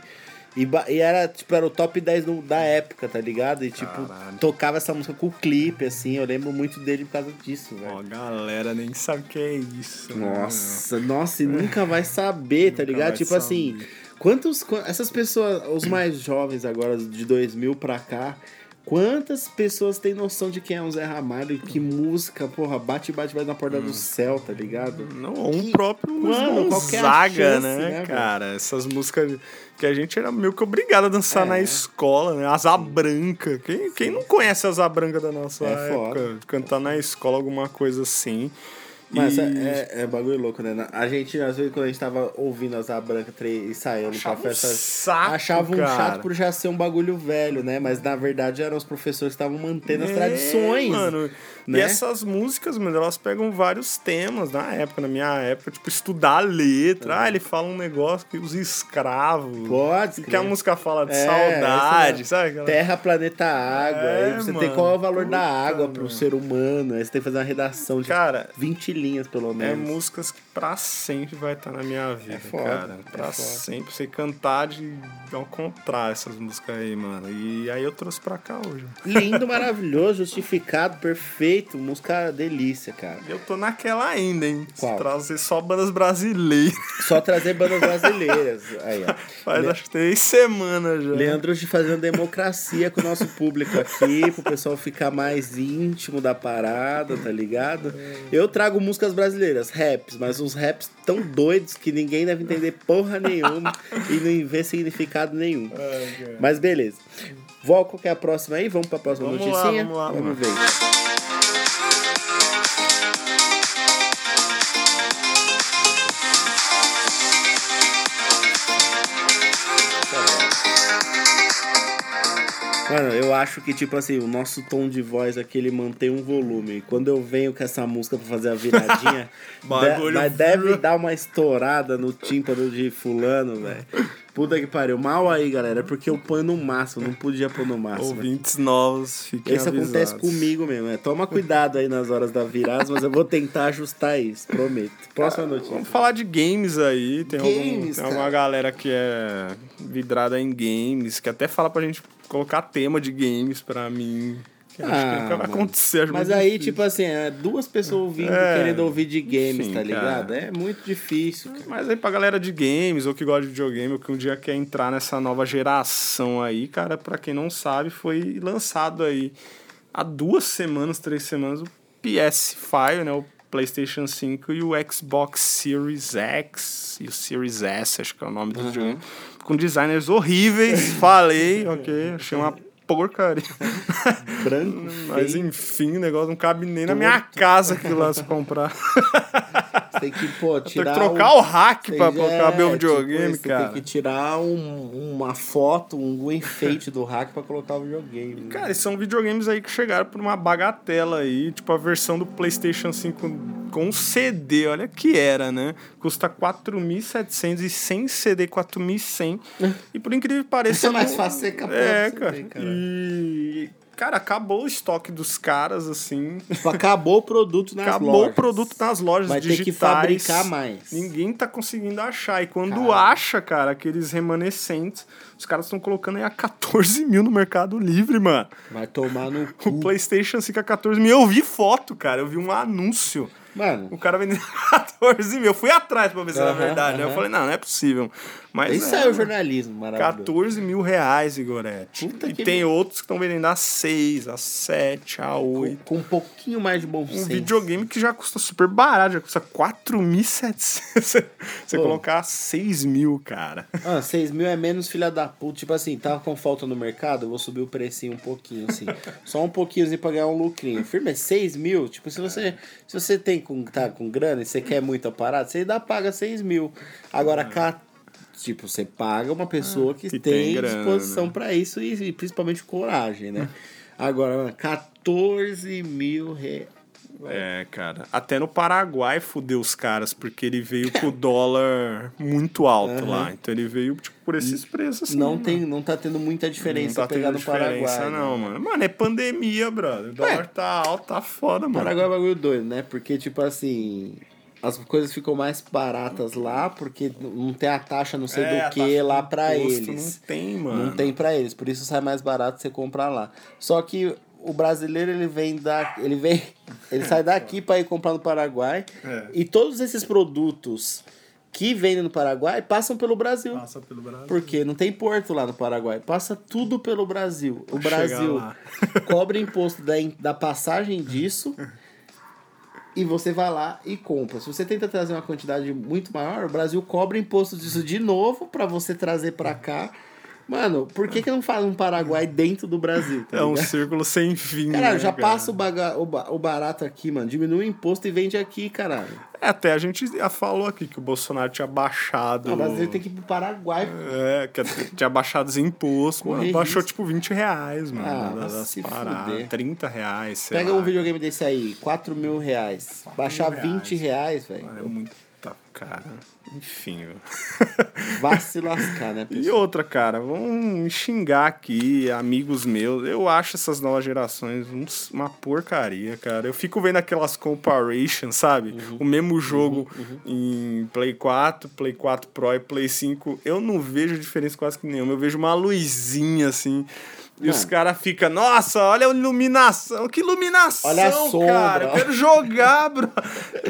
E, e era, tipo, era o top 10 do- da época, tá ligado? E, tipo, Caralho. tocava essa música com o clipe, assim. Eu lembro muito dele por causa disso, velho. Ó, galera nem sabe o que é isso. né, Nossa, nossa, e nunca vai saber, tá ligado? Tipo assim, quantos, quan- essas pessoas, os mais jovens agora, de 2000 pra cá, quantas pessoas têm noção de quem é o Zé Ramalho? Que música, porra, bate, bate, bate na porta Hum. do céu, tá ligado? Não, um próprio Luiz Mano, que é Gonzaga, né, né, cara? Essas músicas que a gente era meio que obrigado a dançar É. na escola, né? Asa Branca. Quem, quem não conhece Asa Branca da nossa É época? foda. Cantar na escola alguma coisa assim. Mas E- é, é, é bagulho louco, né? A gente, às vezes, quando a gente tava ouvindo as Branca tre- ensaiando Achava pra um festa, saco, achava um cara. chato por já ser um bagulho velho, né? Mas na verdade eram os professores que estavam mantendo as É, tradições. mano. E né? essas músicas, mano, elas pegam vários temas na época, na minha época, tipo, estudar a letra. Ah, ele fala um negócio que os escravos. Pode E que a música fala de É, saudade, sabe? aquela- Terra, planeta, água. É, aí você mano, tem qual é o valor da puta, água pro mano. ser humano. Aí você tem que fazer uma redação de Cara, 20 linhas, pelo É menos. músicas que pra sempre vai estar na minha vida, foda, cara. é Pra foda. sempre. Você cantar de ao contrário essas músicas aí, mano. E aí eu trouxe pra cá hoje. Lindo, maravilhoso, justificado, perfeito. Música delícia, cara. Eu tô naquela ainda, hein? Qual? Trazer só bandas brasileiras. Só trazer bandas brasileiras. Aí, ó. Faz Le- acho que três semanas já. Leandro de fazendo democracia com o nosso público aqui, pro pessoal ficar mais íntimo da parada, tá ligado? Eu trago músicas brasileiras, raps, mas uns raps tão doidos que ninguém deve entender porra nenhuma e não vê significado nenhum. Mas beleza. Vol, qual que é a próxima aí? Vamos pra próxima Vamos lá, noticinha? vamos lá, vamos mano. ver. Mano, eu acho que, tipo assim, o nosso tom de voz aqui, ele mantém um volume. Quando eu venho com essa música pra fazer a viradinha, de- mas deve dar uma estourada no tímpano de fulano, velho. Puta que pariu. Mal aí, galera, é porque eu ponho no máximo, não podia pôr no máximo. Ouvintes novos, fiquem Isso acontece comigo mesmo. É. Toma cuidado aí nas horas da virada, mas eu vou tentar ajustar isso, prometo. Próxima notícia. Vamos falar de games aí. Tem, algum- Games, tem alguma cara. galera que é vidrada em games, que até fala pra gente colocar tema de games pra mim. Que acho que Ah, nunca vai mano. acontecer. Mas aí, difícil. tipo assim, é duas pessoas ouvindo, É, querendo ouvir de games, enfim, tá ligado? cara. É muito difícil, cara. Mas aí pra galera de games, ou que gosta de videogame, ou que um dia quer entrar nessa nova geração aí, cara, pra quem não sabe, foi lançado aí há duas semanas, três semanas, o PS5, né? O PlayStation 5 e o Xbox Series X e o Series S, acho que é o nome do videogame. Com designers horríveis, falei, ok, achei uma porcaria. Branco, Mas enfim, o negócio não cabe nem na minha casa aquilo lá se comprar. Você tem que, pô, Tem tirar. que trocar um- o hack pra colocar é, meu tipo videogame, isso, cara. Você tem que tirar um- uma foto, um enfeite do hack pra colocar o videogame. né? Cara, e são videogames aí que chegaram por uma bagatela aí, tipo a versão do PlayStation 5 com CD, olha que era, né? Custa 4.700 e sem CD 4.100. e por incrível que pareça... É mais fácil você capar É, cara. ver, cara. E... Cara, acabou o estoque dos caras, assim. Tipo, acabou o produto nas Acabou lojas. o produto nas lojas Vai ter digitais. que fabricar mais. Ninguém tá conseguindo achar. E quando acha, cara, aqueles remanescentes, os caras estão colocando aí a 14 mil no Mercado Livre, mano. Vai tomar no O cu. PlayStation 5 a 14 mil. Eu vi foto, cara. Eu vi um anúncio. Mano, O cara vendendo 14 mil. Eu fui atrás pra ver se era Aham, verdade. né? Eu falei, não, não é possível. Mas isso é, é o jornalismo maravilhoso. 14 mil reais, Igorete. Puta E tem mer- outros que estão vendendo a 6, a 7, a 8. Com um pouquinho mais de bom Um senso. videogame que já custa super barato, já custa 4.700. Você Pô. colocar 6 mil, cara. Ah, 6 mil é menos filha da puta. Tipo assim, tava com falta no mercado, eu vou subir o precinho um pouquinho, assim. Só um pouquinho assim pra ganhar um lucrinho. Firme é 6 mil. Tipo, se você, se você tem com, tá com grana e você quer muito a parada, você ainda paga 6 mil. Agora, cá, tipo, você paga uma pessoa que, que tem, tem disposição né? pra isso e, e principalmente coragem, né? Agora, mano, 14 mil reais. É, cara. Até no Paraguai fudeu os caras, porque ele veio com o dólar muito alto lá. Então ele veio, tipo, por esses preços, assim. Não, mano. tem, não tá tendo muita Não diferença tá pegar tendo no diferença, Paraguai. não, né? mano. Mano, é pandemia, brother. O dólar tá alto, tá foda, mano. Paraguai é bagulho doido, né? Porque, tipo assim, as coisas ficam mais baratas lá, porque não tem a taxa não sei É, do que lá imposto eles. Não tem, mano. Não tem pra eles, por isso sai mais barato você comprar lá. Só que o brasileiro, ele vem da. Ele vem. Ele sai daqui pra ir comprar no Paraguai. É. E todos esses produtos que vendem no Paraguai passam pelo Brasil. Passa pelo Brasil. Porque não tem porto lá no Paraguai. Passa tudo pelo Brasil. O Brasil cobra imposto da, da passagem disso. E você vai lá e compra. Se você tenta trazer uma quantidade muito maior, o Brasil cobra imposto disso de novo pra você trazer pra cá. Mano, por que, que não faz um Paraguai dentro do Brasil? tá É um círculo sem fim. Caralho, né, já cara? passa o, baga, o, ba- o barato aqui, mano. Diminui o imposto e vende aqui, caralho. É, até a gente já falou aqui que o Bolsonaro tinha baixado. Não, o brasileiro tem que ir pro Paraguai. É, que tinha baixado os impostos, mano. Baixou risco. tipo 20 reais, mano. Ah, das, paradas. fuder. 30 reais, Pega lá. um videogame desse aí, 4 mil reais. Baixar reais. 20 reais, velho. É muita cara. Enfim. Vá se lascar, né, E pessoal? outra, cara, vão xingar aqui, amigos meus. Eu acho essas novas gerações uma porcaria, cara. Eu fico vendo aquelas comparations, sabe? Uhum. O mesmo jogo em Play 4, Play 4 Pro e Play 5. Eu não vejo diferença quase que nenhuma. Eu vejo uma luzinha assim. E os caras ficam, nossa, olha a iluminação. Que iluminação, Olha a sombra. cara. Eu quero jogar, bro.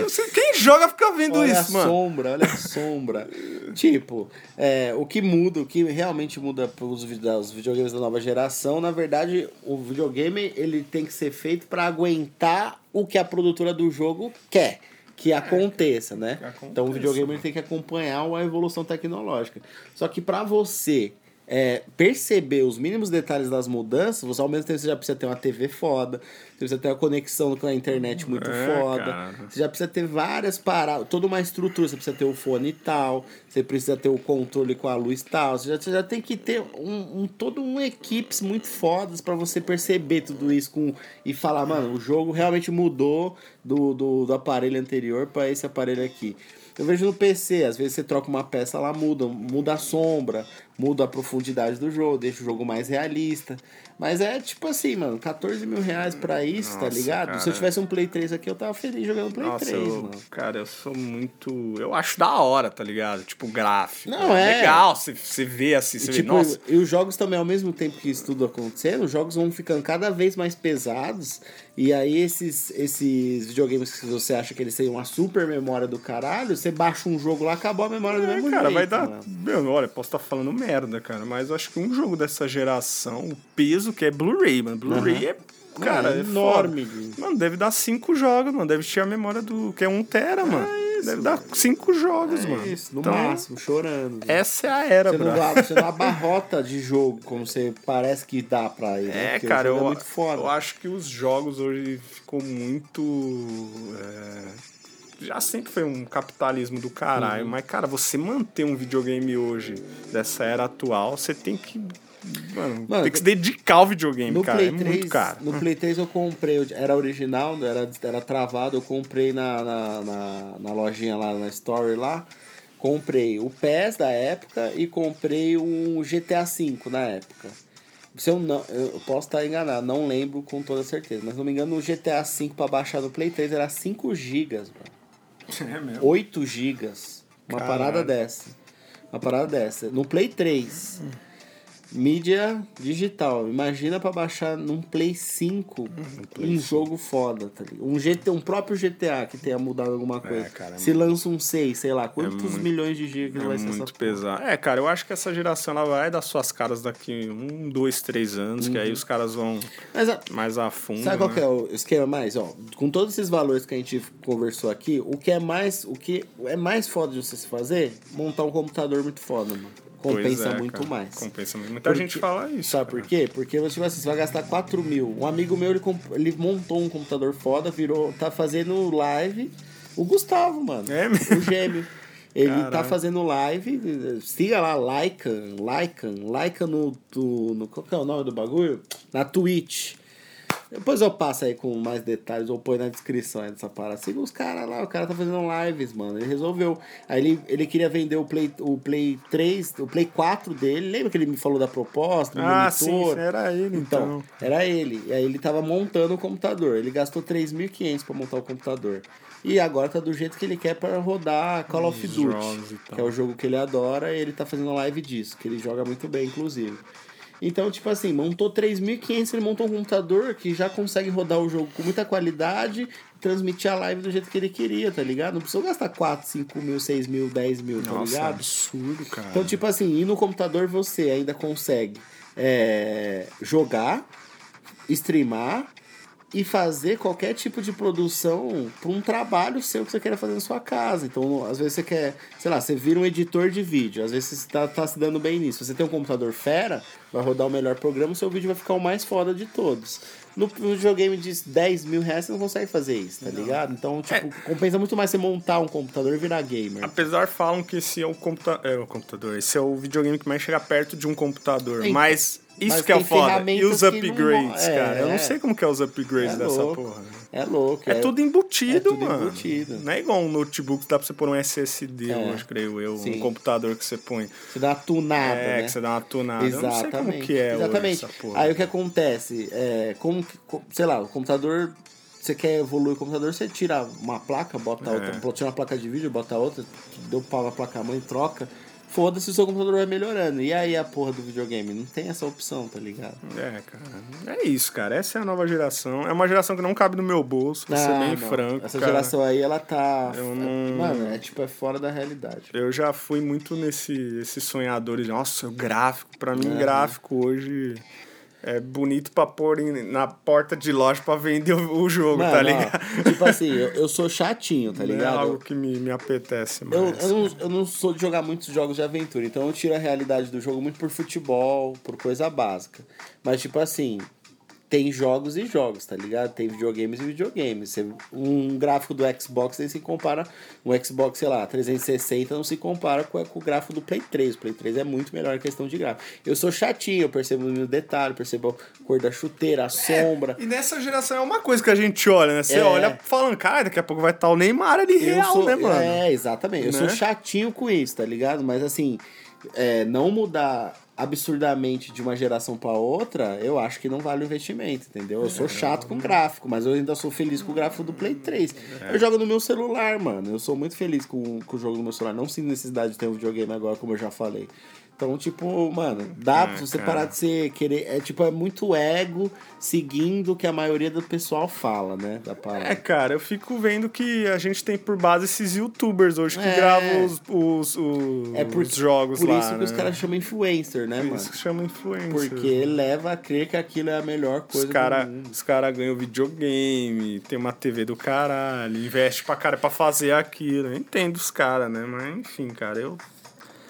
Sei- Quem joga fica vendo Olha isso, a mano. sombra, olha a sombra. tipo, é, o que muda, o que realmente muda para os videogames da nova geração, na verdade, o videogame ele tem que ser feito para aguentar o que a produtora do jogo quer. Que aconteça, né? que aconteça, então o videogame tem que acompanhar a evolução tecnológica. Só que para você é, perceber os mínimos detalhes das mudanças, você ao mesmo tempo você já precisa ter uma TV foda, você precisa ter uma conexão com a internet muito É, foda, cara. você já precisa ter várias paradas, toda uma estrutura. Você precisa ter o fone tal, você precisa ter o controle com a luz tal. Você já, você já tem que ter um, um todo um equipes muito fodas pra você perceber tudo isso com, e falar, mano, o jogo realmente mudou do, do, do aparelho anterior pra esse aparelho aqui. Eu vejo no PC, às vezes você troca uma peça, ela muda, muda a sombra, muda a profundidade do jogo, deixa o jogo mais realista. Mas é tipo assim, mano, 14 mil reais pra isso, tá Nossa, ligado? Se eu cara. tivesse um Play 3 aqui, eu tava feliz jogando Play Nossa, 3, eu, mano. cara, eu sou muito. Eu acho da hora, tá ligado? Tipo, gráfico. Não, é. Legal, você, você vê assim, você tipo, vê, nossa. e os jogos também, ao mesmo tempo que isso tudo acontecendo, os jogos vão ficando cada vez mais pesados. E aí, esses, esses videogames que você acha que eles têm uma super memória do caralho, você baixa um jogo lá, acabou a memória do É, mesmo cara, jeito. vai dar. mano. Meu, olha, posso estar falando merda, cara, mas eu acho que um jogo dessa geração, o peso que é Blu-ray, mano. Blu-ray é. Cara, Mano, é enorme, foda. Mano, deve dar cinco jogos, mano. Deve ter a memória do. que é um tera, mano. deve dar cinco jogos, É mano. isso, no Então, máximo, chorando. Essa é a era, Você bro. você não abarrota de jogo como você parece que dá pra ele. né? É, o cara, jogo eu, é muito foda. eu acho que os jogos hoje ficou muito. é, já sempre foi um capitalismo do Uhum. caralho, mas, cara, você manter um videogame hoje, dessa era atual, você tem que. Mano, Mano, tem que se dedicar ao videogame, cara. Play, é 3, muito caro. no Play 3 eu comprei, era original, era, era travado, eu comprei na, na, na, na lojinha lá, na Story lá. Comprei o PES da época e comprei um GTA V na época. Se eu não, eu posso estar enganado, não lembro com toda certeza, mas não me engano, o GTA V pra baixar no Play 3 era 5 GB, mano. É mesmo. 8 GB. Uma Caralho. parada dessa. Uma parada dessa. No Play 3. Mídia digital. Imagina pra baixar num Play 5 um jogo foda, tá ligado? Um, GT, um próprio GTA que tenha mudado alguma coisa. cara, é Se lança um 6, sei lá, quantos muito- milhões de gigas É vai ser muito essa pesado. É, cara, eu acho que essa geração ela vai dar suas caras daqui um, dois, três anos, que aí Uhum. os caras vão a- mais a fundo. Sabe qual né? que é o esquema mais? Ó, com todos esses valores que a gente conversou aqui, o que é mais, o que é mais foda de você se fazer? Montar um computador muito foda, mano. Compensa é, muito cara, mais. Compensa muito. Muita Porque- gente fala isso. Sabe cara. por quê? Porque tipo assim, você vai gastar 4 mil. Um amigo meu, ele, ele montou um computador foda, virou. tá fazendo live. O Gustavo, mano. É mesmo? O gêmeo. Ele tá fazendo live. Siga lá, Lycan, Lycan, Lycan no, do- no. Qual que é o nome do bagulho? Na Twitch. Depois eu passo aí com mais detalhes, ou põe na descrição aí dessa parada. Siga os caras lá, o cara tá fazendo lives, mano. Ele resolveu. Aí ele, ele queria vender o Play, o Play 3, o Play 4 dele. Lembra que ele me falou da proposta? Do Ah, sim, monitor? era ele, Então, então. era ele. E aí ele tava montando o computador. Ele gastou 3.500 pra montar o computador. E agora tá do jeito que ele quer pra rodar Call of Duty, que é o jogo que ele adora, e ele tá fazendo live disso, que ele joga muito bem, inclusive. Então, tipo assim, montou 3.500, ele montou um computador que já consegue rodar o jogo com muita qualidade e transmitir a live do jeito que ele queria, tá ligado? Não precisou gastar 4, 5 mil, 6 mil, 10 mil, tá Nossa, é ligado? absurdo, cara. Então, tipo assim, e no computador você ainda consegue é, jogar, streamar e fazer qualquer tipo de produção para um trabalho seu que você queira fazer na sua casa. Então, às vezes você quer, sei lá, você vira um editor de vídeo, às vezes você tá, tá se dando bem nisso. Você tem um computador fera, vai rodar o melhor programa, o seu vídeo vai ficar o mais foda de todos. No videogame de 10 mil reais você não consegue fazer isso, tá ligado? Então, tipo, compensa muito mais você montar um computador e virar gamer. Apesar falam que esse é o, computa é o computador, esse é o videogame que mais chega perto de um computador. Então. Mas Isso Mas que é o foda. E os não upgrades, mo- é, cara? Eu não é. sei como que é os upgrades É dessa louco. porra. É louco. É, tudo embutido, é tudo mano. embutido. Não é igual um notebook que dá pra você pôr um SSD, É. hoje, creio eu. Sim. Um computador que você põe. Você dá uma tunada, é, né? que você dá uma tunada. Eu não sei como que é Exatamente. hoje essa porra. Aí o que acontece? É, como sei lá, o computador. Você quer evoluir o computador, você tira uma placa, bota É. outra, tira uma placa de vídeo, bota outra, deu pau na placa mãe, troca. Foda-se, o seu computador vai melhorando. E aí a porra do videogame? Não tem essa opção, tá ligado? É, cara. É isso, cara. Essa é a nova geração. É uma geração que não cabe no meu bolso, ser Ah, bem não. franco. Essa cara. geração aí, ela tá. Eu não- Mano, é tipo, é fora da realidade. Eu já fui muito nesse esses sonhadores. de, Nossa, o gráfico. Pra mim, Aham. gráfico hoje é bonito pra pôr em- na porta de loja pra vender o, o jogo, Mano, tá ó, ligado? tipo assim, eu, eu sou chatinho, tá Não é ligado? algo que me, me apetece mais. Eu, eu, não, eu não sou de jogar muitos jogos de aventura, então eu tiro a realidade do jogo muito por futebol, por coisa básica. Mas, tipo assim, tem jogos e jogos, tá ligado? Tem videogames e videogames. Um gráfico do Xbox nem se compara. Um Xbox, sei lá, 360 não se compara com, o gráfico do Play 3. O Play 3 é muito melhor em questão de gráfico. Eu sou chatinho, eu percebo no detalhe, percebo a cor da chuteira, a sombra. E nessa geração é uma coisa que a gente olha, né? Você É. olha falando, cara, daqui a pouco vai estar o Neymar ali Eu real, sou, né, mano? É, exatamente. Eu Né? sou chatinho com isso, tá ligado? Mas assim, é, não mudar absurdamente de uma geração pra outra, eu acho que não vale o investimento, entendeu? Eu sou chato com gráfico, mas eu ainda sou feliz com o gráfico do Play 3. É. Eu jogo no meu celular, mano. Eu sou muito feliz com, com o jogo no meu celular. Não sinto necessidade de ter um videogame agora, como eu já falei. Então, tipo, mano, dá Ah, pra você cara. parar de ser querer. É tipo, é muito ego seguindo o que a maioria do pessoal fala, né? Da parada. É, cara, eu fico vendo que a gente tem por base esses youtubers hoje que É. gravam os, os, os, É por, os jogos por lá. isso que os né? caras chamam influencer, né, Por mano? isso que chama influencer. Porque leva a crer que aquilo é a melhor coisa Os caras cara ganham videogame, tem uma TV do caralho, investe pra cara pra fazer aquilo. Eu entendo os caras, né? Mas enfim, cara, eu.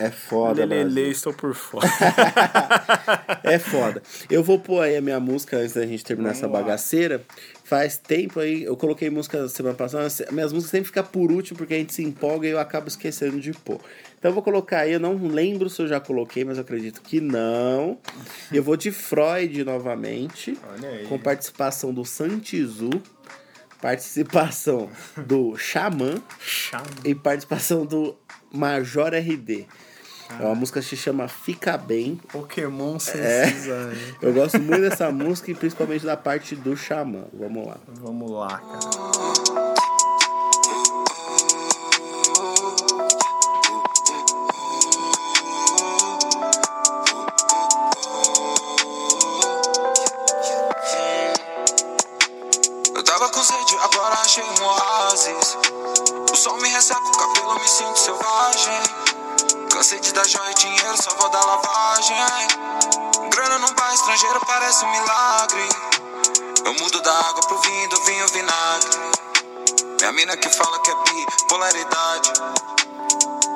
É foda, Lelele, estou por fora. É foda. Eu vou pôr aí a minha música antes da gente terminar Vamos essa lá. bagaceira. Faz tempo aí, eu coloquei música semana passada, minhas músicas sempre ficam por último porque a gente se empolga e eu acabo esquecendo de pôr. Então eu vou colocar aí, eu não lembro se eu já coloquei, mas eu acredito que não. Eu vou de Freud novamente, Olha aí. com participação do Santizu, participação do Xamã Chama. e participação do Major RD. É uma música que se chama Fica Bem. Pokémon sem É. design. Eu gosto muito dessa música e principalmente da parte do Xamã. Vamos lá. Vamos lá, cara. Eu tava com sede, agora achei um oásis. O sol me ressaca, o cabelo me sinto selvagem. Cansei de dar joia e dinheiro, só vou dar lavagem. Grana num país estrangeiro parece um milagre. Eu mudo da água pro vinho, do vinho vinagre. Minha mina que fala que é bipolaridade.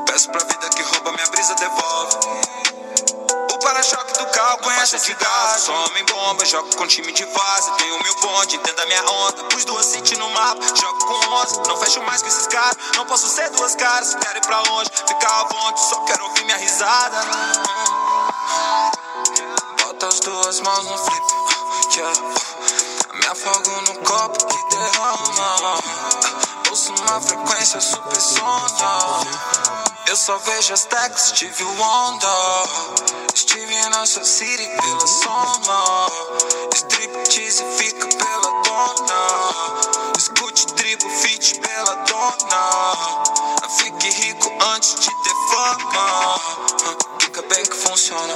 Peço pra vida que rouba minha brisa, devolve. Para-choque do carro conhece de. Só homem bomba, jogo com time de vaza. Tenho mil bonde, entenda minha onda. Pus duas city no mapa, jogo com 11. Não fecho mais com esses caras. Não posso ser duas caras. Quero ir pra longe, ficar à vontade. Só quero ouvir minha risada. Bota as duas mãos no flip. Yeah. Me afogo no copo que derrama. Ouço uma frequência super sona. Eu só vejo as teclas, tive o onda. Estive em nossa city pela soma. Striptease fica pela dona. Escute tribo fit pela dona. Fique rico antes de ter fama. Fica bem que funciona.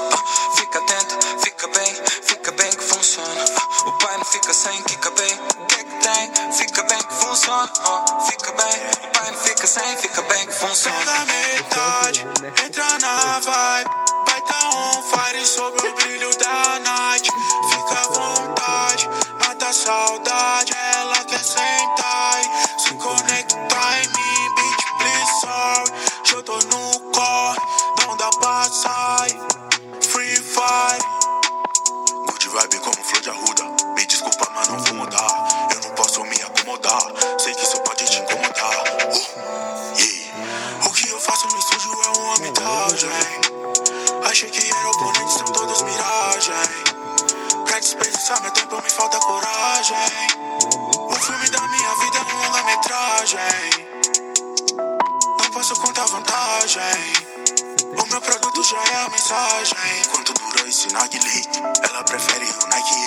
Fica atento, fica bem, fica bem que funciona. O pai não fica sem, fica bem. O que é que tem? Fica bem que funciona. Fica bem, o pai não fica sem, fica bem que funciona. Pega metade, entra na vibe. Vai tá on fire sobre o brilho da night. Fica à vontade, mata a saudade. Ela quer sentar e se conectar em mim. Bitch, please, sorry. Já tô no corre, não dá pra sair. Free fire. Good vibe como flor de arruda. Não vou mudar. Eu não posso me acomodar. Sei que isso pode te incomodar. Uh, yeah. O que eu faço no estúdio é uma mitagem. Achei que era oponente, são todas miragens. passar meu tempo, me falta coragem. O filme da minha vida é um longa-metragem. Não posso contar vantagem. O meu produto já é a mensagem. Quanto dura esse narguilé? Ela prefere o Nike.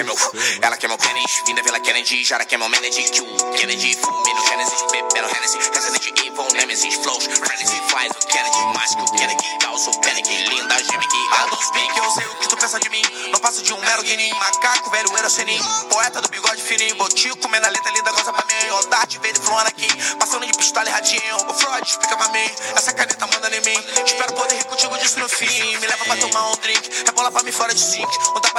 Ela quer meu, ela quer meu pênis. Vinda Vila Kennedy, meu manager. Que o Kennedy fume no Genesis, bebendo Hennessy. Resident Evil, Nemesis, Flows. Frenzy faz o Kennedy, mais que o Kennedy. Causa o panic, linda, geme que I don't speak, eu sei o que tu pensa de mim. Não passo de um mero guinim. Macaco, velho, era senim. Poeta do bigode fininho. Botico, comendo a letra linda, goza pra mim. Odate, verde, flor aqui. Passando de pistola e radinho. O Freud, explica pra mim. Essa caneta manda em mim. Espero poder rir contigo disso no fim. Me leva pra tomar um drink. Rebola pra mim fora de da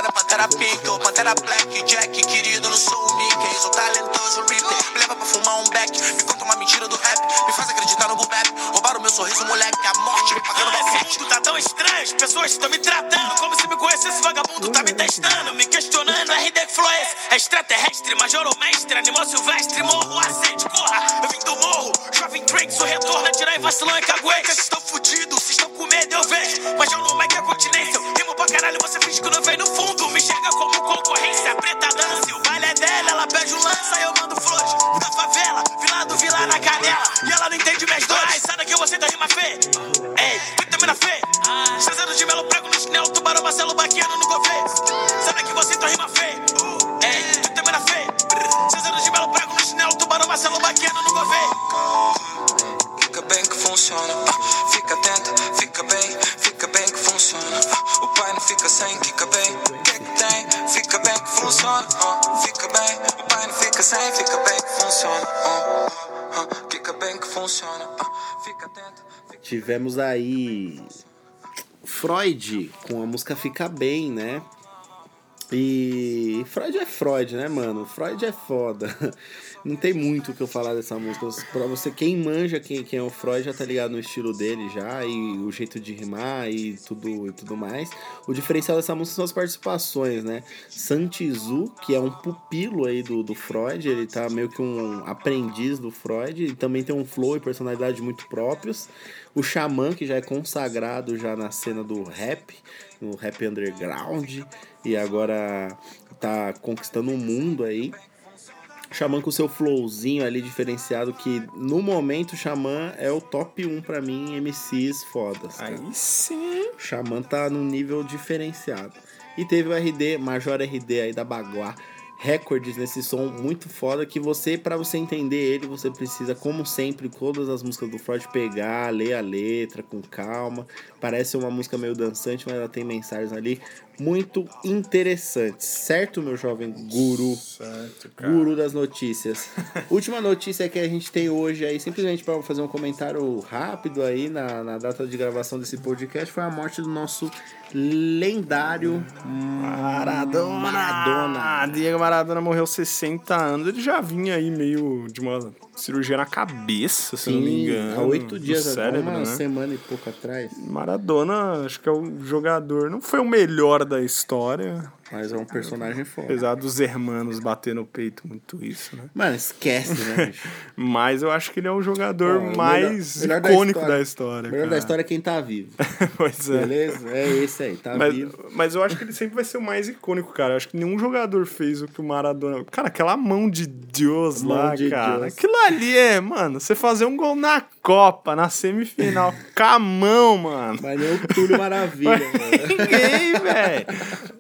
Pantera Pink. Ou Pantera Black. Jack, querido, não sou o Mickey. Sou talentoso, Ripley. Me leva pra fumar um beck. Me conta uma mentira do rap. Me faz acreditar no bap. Roubaram meu sorriso, moleque. A morte me pagando Esse mundo tá tão estranho, as pessoas estão me tratando como se me conhecesse vagabundo, tá me testando, me questionando. RD que flow é esse? É extraterrestre, major ou mestre, animal silvestre, morro, acende, corra. Eu vim do morro, jovem Drake, sou retorno, atirar em vacilão e caguete. Vocês estão fudidos, vocês estão com medo, eu vejo. Mas eu não é que é continência, rimo pra caralho, você finge que não vem no fundo. Concorrência, preta dança, o baile é dela, ela pede um lança, eu mando flores. Da favela, vila do vila na canela, e ela não entende minhas dores. Ai, sai daqui, você tá rima fê. Ei, vitamina fé. Tivemos aí Freud com a música Fica Bem, né? E Freud é Freud, né, mano? Freud é foda. Não tem muito o que eu falar dessa música. Pra você, quem manja quem, quem é o Freud já tá ligado no estilo dele já, e o jeito de rimar e tudo, e tudo mais. O diferencial dessa música são as participações, né? Santizu, que é um pupilo aí do, do Freud, ele tá meio que um aprendiz do Freud, e também tem um flow e personalidade muito próprios. O Xamã, que já é consagrado já na cena do rap, no rap underground, e agora tá conquistando o mundo aí. Xamã com seu flowzinho ali diferenciado, que no momento o Xamã é o top 1 pra mim, MCs fodas. cara. Aí sim. O Xamã tá num nível diferenciado. E teve o RD, Major RD aí da Baguá. Recordes nesse som muito foda que você, pra você entender ele, você precisa, como sempre, todas as músicas do Freud pegar, ler a letra com calma. Parece uma música meio dançante, mas ela tem mensagens ali muito interessantes. Certo, meu jovem guru? Certo, cara. Guru das notícias. Última notícia que a gente tem hoje aí, simplesmente para fazer um comentário rápido aí na, na data de gravação desse podcast, foi a morte do nosso lendário Maradona. Maradona. Diego Maradona morreu 60 anos. Ele já vinha aí meio de uma cirurgia na cabeça, se não me Sim, engano. há oito dias, cérebro, uma né? semana e pouco atrás. Maradona, acho que é o jogador. Não foi o melhor da história. Mas é um personagem foda. Apesar dos hermanos bater no peito muito isso, né? Mano, esquece, né, bicho? Mas eu acho que ele é o jogador o mais melhor- melhor icônico da história. O melhor da cara. história é quem tá vivo. pois é. Beleza? É esse aí, tá Mas, vivo. mas eu acho que ele sempre vai ser o mais icônico, cara. Eu acho que nenhum jogador fez o que o Maradona. Cara, aquela mão de Deus Mão lá, de cara. Deus. Aquilo ali é, mano, você fazer um gol na Copa, na semifinal, com a mão, mano. Mas nem o Túlio Maravilha, mano. Ninguém, velho.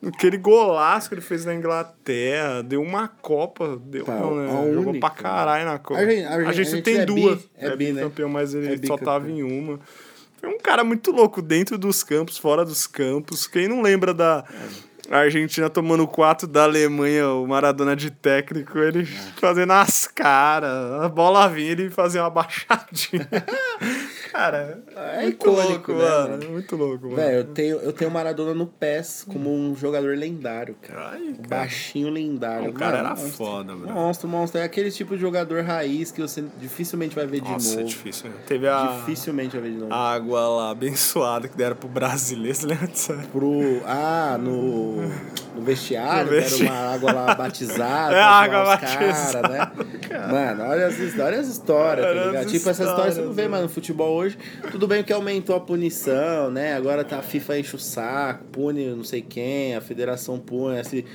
Aquele golaço que ele fez na Inglaterra, deu uma Copa, deu Pá, não, né? a Jogou única. pra caralho na Copa. A gente- a gente- a gente tem é bi, duas. é bi, né? campeão, mas ele É só tava em uma. Foi um cara muito louco dentro dos campos, fora dos campos. Quem não lembra da Argentina tomando 4 da Alemanha, o Maradona de técnico, ele fazendo as caras, a bola vinha, ele fazia uma baixadinha. cara, É muito icônico, louco, né, mano. mano? Muito louco, mano. Velho, eu tenho, eu tenho Maradona no PES como um jogador lendário, cara. Ai, cara. Baixinho lendário. O cara Mano, era monstro. foda, bro. Monstro, monstro. É aquele tipo de jogador raiz que você dificilmente vai ver de Nossa, é novo. difícil. Né? Teve a, Dificilmente vai ver de novo. a água lá abençoada que deram pro brasileiro, lembra disso? Pro. Ah, no. No vestiário, vestiário. uma água lá batizada, É, água batizada. cara, né? Mano, olha as, his- olha as histórias, tá ligado? Tipo, essas histórias você não vê, histórias, mano, no futebol hoje. Tudo bem que aumentou a punição, né? Agora tá a FIFA enche o saco, pune não sei quem, a federação pune, SG,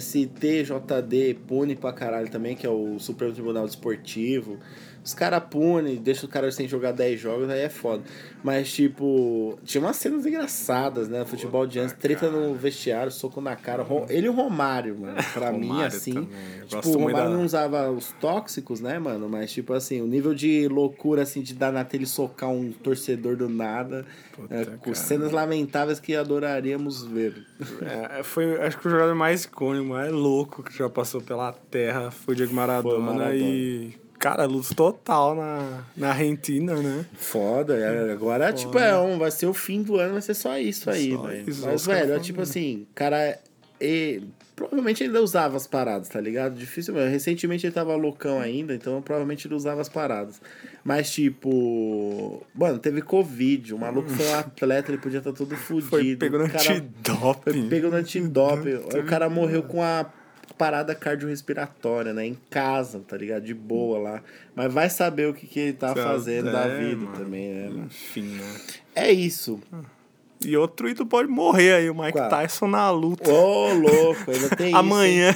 STJD pune pra caralho também, que é o Supremo Tribunal Desportivo. Os caras punem, deixa o cara sem jogar 10 jogos, aí é foda. Mas, tipo, tinha umas cenas engraçadas, né? Futebol de antes, treta no vestiário, soco na cara. Ele e o Romário, mano. Pra mim, Romário assim. também. Eu Tipo, o Romário da- não usava os tóxicos, né, mano? Mas, tipo assim, o nível de loucura, assim, de dar na tele e socar um torcedor do nada. Puta, é, com cara. cenas lamentáveis que adoraríamos ver. É, foi, acho que o jogador mais icônico, mais louco que já passou pela terra foi o Diego Maradona, Maradona. e. Cara, luta total na, na Argentina, né? Foda, é, agora, tipo, é um, vai ser o fim do ano, vai ser só isso aí, Só velho. isso, Mas, velho, é tipo assim, cara, e, provavelmente ele ainda usava as paradas, tá ligado? Difícil, mesmo. recentemente ele tava loucão ainda, então provavelmente ele usava as paradas. Mas, tipo, mano, teve Covid, o maluco foi um atleta, ele podia estar todo fudido. Foi pego no antidoping. pego no antidoping. O cara morreu com a parada cardiorrespiratória, né? Em casa, tá ligado? De boa lá. Mas vai saber o que, que ele tá Sabe, fazendo da é, vida mano. também, né? Enfim, né? É isso. E outro ídolo pode morrer aí, o Mike Qual? Tyson na luta. Ô, louco, ainda tem isso. Amanhã.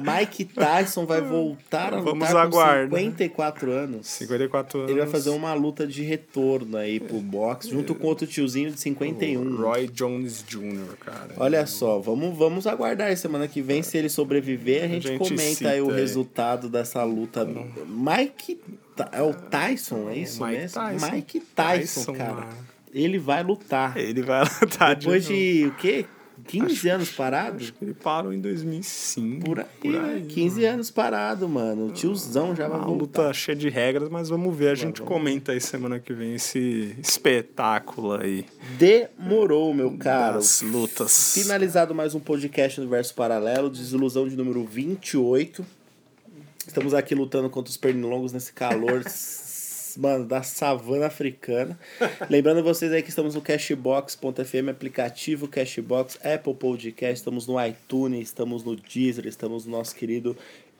Mike Tyson vai voltar a lutar Vamos com aguardar. 54 anos. 54 anos. Ele vai fazer uma luta de retorno aí pro boxe, junto com outro tiozinho de 51. Roy Jones Jr., cara. Olha só, vamos, vamos aguardar aí semana que vem. Se ele sobreviver, a gente, gente comenta aí o aí. resultado dessa luta. Mike. Ty- É o Tyson, é isso Mike mesmo? Tyson. Mike Tyson, Tyson, cara. mano. Ele vai lutar. Ele vai lutar Depois novo. de o quê? 15 anos parado? Ele parou em 2005. Por aí, né? 15 anos parado, mano. O tiozão já vai Uma voltar. luta cheia de regras, mas vamos ver. A gente comenta aí semana que vem esse espetáculo aí Demorou, meu caro. das lutas. Finalizado mais um podcast Universo Paralelo, Desilusão de número 28. Estamos aqui lutando contra os pernilongos nesse calor, mano, da savana africana. Lembrando vocês aí que estamos no Cashbox.fm, aplicativo Cashbox, Apple Podcast, estamos no iTunes, estamos no Deezer, estamos no nosso querido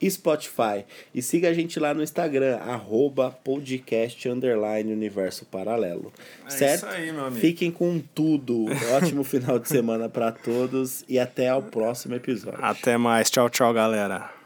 Spotify. E siga a gente lá no Instagram, arroba podcast underline universo paralelo. É certo? isso aí, meu amigo. Fiquem com tudo. Ótimo final de semana para todos e até ao próximo episódio. Até mais. Tchau, tchau, galera.